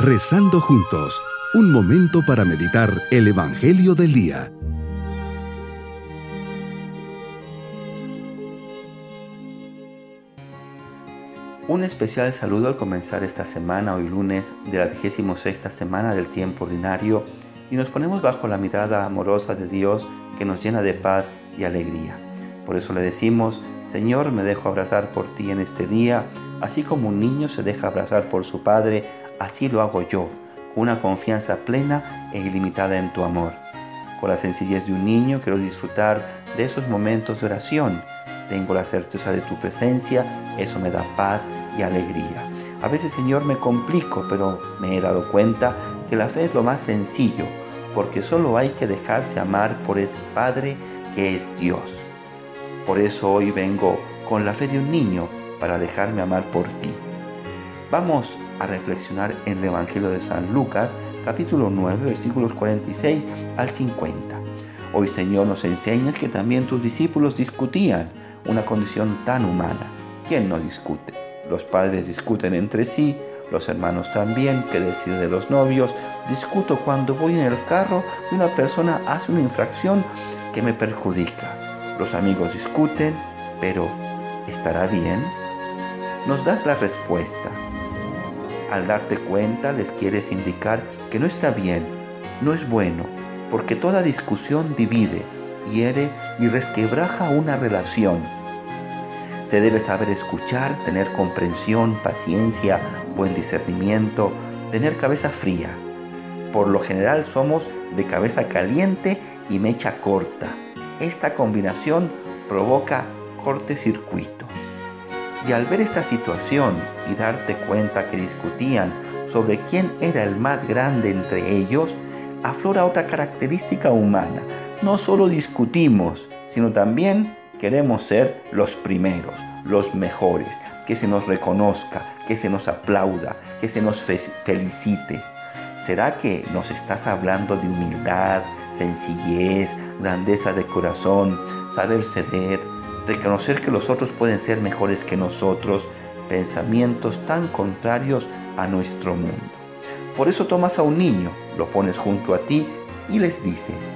Rezando juntos, un momento para meditar el Evangelio del Día. Un especial saludo al comenzar esta semana, hoy lunes de la 26 semana del tiempo ordinario, y nos ponemos bajo la mirada amorosa de Dios que nos llena de paz y alegría. Por eso le decimos, Señor, me dejo abrazar por ti en este día, así como un niño se deja abrazar por su padre, así lo hago yo, con una confianza plena e ilimitada en tu amor. Con la sencillez de un niño quiero disfrutar de esos momentos de oración. Tengo la certeza de tu presencia, eso me da paz y alegría. A veces, Señor, me complico, pero me he dado cuenta que la fe es lo más sencillo, porque solo hay que dejarse amar por ese Padre que es Dios. Por eso hoy vengo con la fe de un niño para dejarme amar por ti. Vamos a reflexionar en el Evangelio de San Lucas, capítulo 9, versículos 46 al 50. Hoy Señor nos enseñas que también tus discípulos discutían una condición tan humana. ¿Quién no discute? Los padres discuten entre sí, los hermanos también, que decide de los novios. Discuto cuando voy en el carro y una persona hace una infracción que me perjudica. Los amigos discuten, pero ¿estará bien? Nos das la respuesta. Al darte cuenta les quieres indicar que no está bien, no es bueno, porque toda discusión divide, hiere y resquebraja una relación. Se debe saber escuchar, tener comprensión, paciencia, buen discernimiento, tener cabeza fría. Por lo general somos de cabeza caliente y mecha corta esta combinación provoca cortecircuito. Y al ver esta situación y darte cuenta que discutían sobre quién era el más grande entre ellos, aflora otra característica humana. No solo discutimos, sino también queremos ser los primeros, los mejores, que se nos reconozca, que se nos aplauda, que se nos felicite. ¿Será que nos estás hablando de humildad, sencillez, grandeza de corazón, saber ceder, reconocer que los otros pueden ser mejores que nosotros, pensamientos tan contrarios a nuestro mundo. Por eso tomas a un niño, lo pones junto a ti y les dices,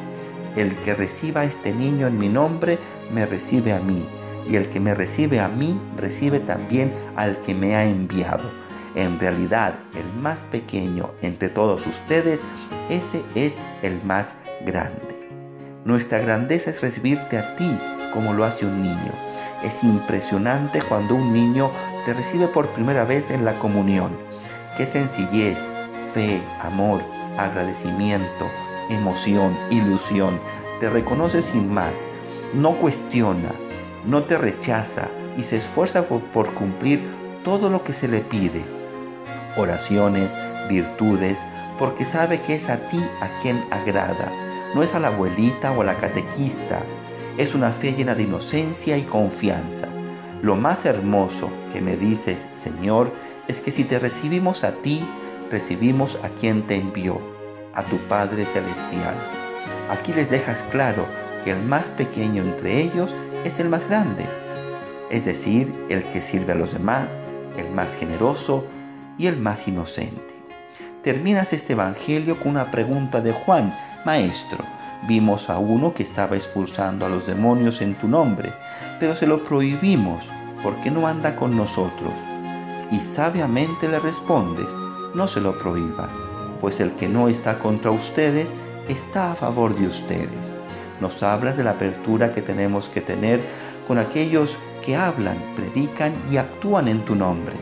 el que reciba a este niño en mi nombre, me recibe a mí, y el que me recibe a mí, recibe también al que me ha enviado. En realidad, el más pequeño entre todos ustedes, ese es el más grande. Nuestra grandeza es recibirte a ti como lo hace un niño. Es impresionante cuando un niño te recibe por primera vez en la comunión. Qué sencillez, fe, amor, agradecimiento, emoción, ilusión. Te reconoce sin más, no cuestiona, no te rechaza y se esfuerza por, por cumplir todo lo que se le pide. Oraciones, virtudes, porque sabe que es a ti a quien agrada no es a la abuelita o a la catequista, es una fe llena de inocencia y confianza. Lo más hermoso que me dices, Señor, es que si te recibimos a ti, recibimos a quien te envió, a tu Padre Celestial. Aquí les dejas claro que el más pequeño entre ellos es el más grande, es decir, el que sirve a los demás, el más generoso y el más inocente. Terminas este Evangelio con una pregunta de Juan Maestro, vimos a uno que estaba expulsando a los demonios en tu nombre, pero se lo prohibimos porque no anda con nosotros. Y sabiamente le respondes, no se lo prohíba, pues el que no está contra ustedes está a favor de ustedes. Nos hablas de la apertura que tenemos que tener con aquellos que hablan, predican y actúan en tu nombre.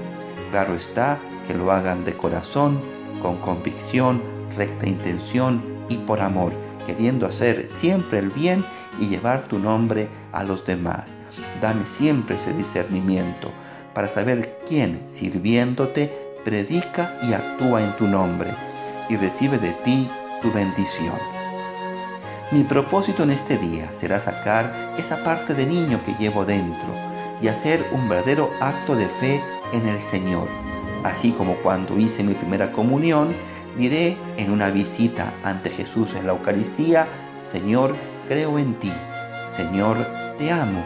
Claro está que lo hagan de corazón, con convicción, recta intención y por amor, queriendo hacer siempre el bien y llevar tu nombre a los demás. Dame siempre ese discernimiento para saber quién, sirviéndote, predica y actúa en tu nombre y recibe de ti tu bendición. Mi propósito en este día será sacar esa parte de niño que llevo dentro y hacer un verdadero acto de fe en el Señor, así como cuando hice mi primera comunión diré en una visita ante Jesús en la Eucaristía, Señor, creo en ti, Señor, te amo,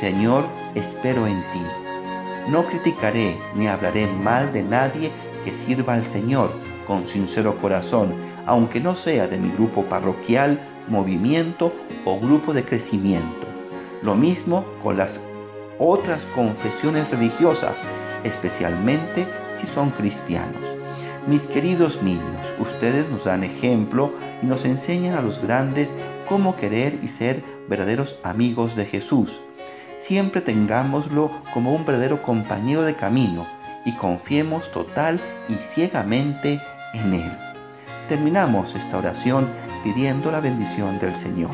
Señor, espero en ti. No criticaré ni hablaré mal de nadie que sirva al Señor, con sincero corazón, aunque no sea de mi grupo parroquial, movimiento o grupo de crecimiento. Lo mismo con las otras confesiones religiosas, especialmente si son cristianos. Mis queridos niños, ustedes nos dan ejemplo y nos enseñan a los grandes cómo querer y ser verdaderos amigos de Jesús. Siempre tengámoslo como un verdadero compañero de camino y confiemos total y ciegamente en Él. Terminamos esta oración pidiendo la bendición del Señor.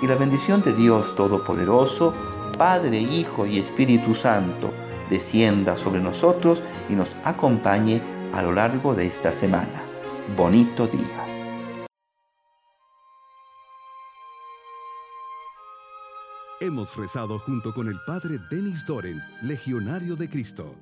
Y la bendición de Dios Todopoderoso, Padre, Hijo y Espíritu Santo, descienda sobre nosotros y nos acompañe a lo largo de esta semana. Bonito día. Hemos rezado junto con el Padre Denis Doren, Legionario de Cristo.